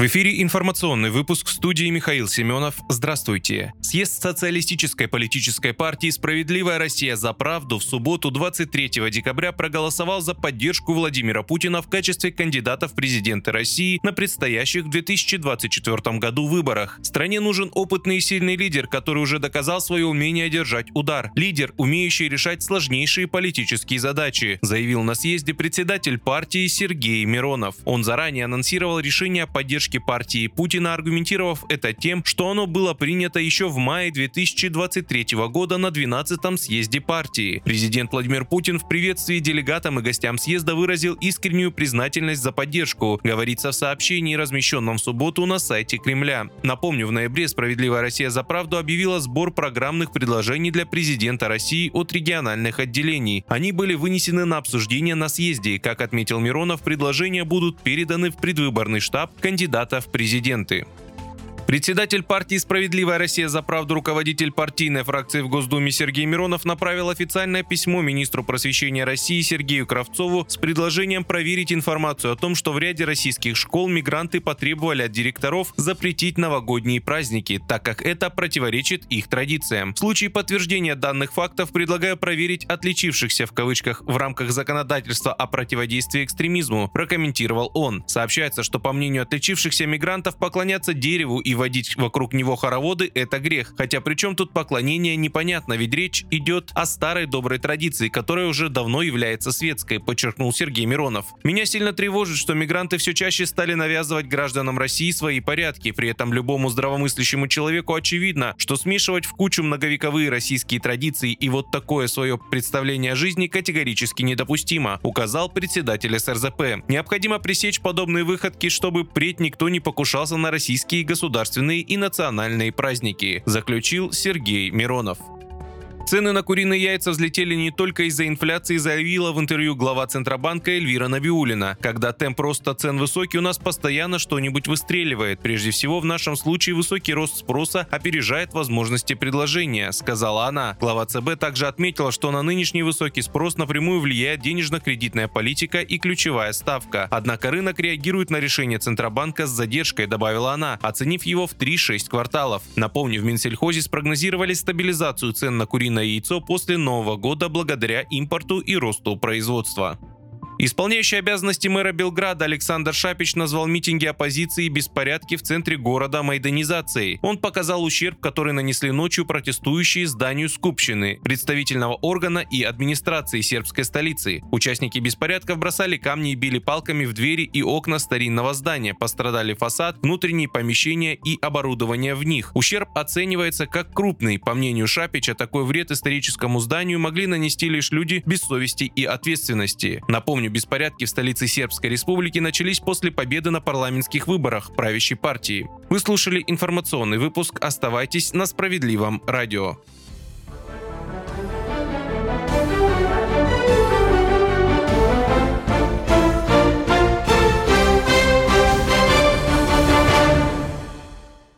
В эфире информационный выпуск студии Михаил Семенов. Здравствуйте. Съезд Социалистической политической партии «Справедливая Россия за правду» в субботу 23 декабря проголосовал за поддержку Владимира Путина в качестве кандидата в президенты России на предстоящих в 2024 году выборах. Стране нужен опытный и сильный лидер, который уже доказал свое умение держать удар. Лидер, умеющий решать сложнейшие политические задачи, заявил на съезде председатель партии Сергей Миронов. Он заранее анонсировал решение о поддержке поддержки партии Путина, аргументировав это тем, что оно было принято еще в мае 2023 года на 12-м съезде партии. Президент Владимир Путин в приветствии делегатам и гостям съезда выразил искреннюю признательность за поддержку, говорится в сообщении, размещенном в субботу на сайте Кремля. Напомню, в ноябре «Справедливая Россия за правду» объявила сбор программных предложений для президента России от региональных отделений. Они были вынесены на обсуждение на съезде. Как отметил Миронов, предложения будут переданы в предвыборный штаб кандидата кандидата в президенты. Председатель партии «Справедливая Россия за правду» руководитель партийной фракции в Госдуме Сергей Миронов направил официальное письмо министру просвещения России Сергею Кравцову с предложением проверить информацию о том, что в ряде российских школ мигранты потребовали от директоров запретить новогодние праздники, так как это противоречит их традициям. В случае подтверждения данных фактов предлагаю проверить отличившихся в кавычках в рамках законодательства о противодействии экстремизму, прокомментировал он. Сообщается, что по мнению отличившихся мигрантов поклоняться дереву и водить вокруг него хороводы – это грех. Хотя при чем тут поклонение непонятно, ведь речь идет о старой доброй традиции, которая уже давно является светской, подчеркнул Сергей Миронов. Меня сильно тревожит, что мигранты все чаще стали навязывать гражданам России свои порядки. При этом любому здравомыслящему человеку очевидно, что смешивать в кучу многовековые российские традиции и вот такое свое представление о жизни категорически недопустимо, указал председатель СРЗП. Необходимо пресечь подобные выходки, чтобы впредь никто не покушался на российские государственные государственные и национальные праздники, заключил Сергей Миронов. Цены на куриные яйца взлетели не только из-за инфляции, заявила в интервью глава Центробанка Эльвира Набиулина. Когда темп роста цен высокий, у нас постоянно что-нибудь выстреливает. Прежде всего, в нашем случае высокий рост спроса опережает возможности предложения, сказала она. Глава ЦБ также отметила, что на нынешний высокий спрос напрямую влияет денежно-кредитная политика и ключевая ставка. Однако рынок реагирует на решение Центробанка с задержкой, добавила она, оценив его в 3-6 кварталов. Напомню, в Минсельхозе спрогнозировали стабилизацию цен на куриные куриное яйцо после Нового года благодаря импорту и росту производства. Исполняющий обязанности мэра Белграда Александр Шапич назвал митинги оппозиции и беспорядки в центре города майданизацией. Он показал ущерб, который нанесли ночью протестующие зданию Скупщины, представительного органа и администрации сербской столицы. Участники беспорядков бросали камни и били палками в двери и окна старинного здания. Пострадали фасад, внутренние помещения и оборудование в них. Ущерб оценивается как крупный. По мнению Шапича, такой вред историческому зданию могли нанести лишь люди без совести и ответственности. Напомню, беспорядки в столице Сербской Республики начались после победы на парламентских выборах правящей партии. Вы слушали информационный выпуск. Оставайтесь на справедливом радио.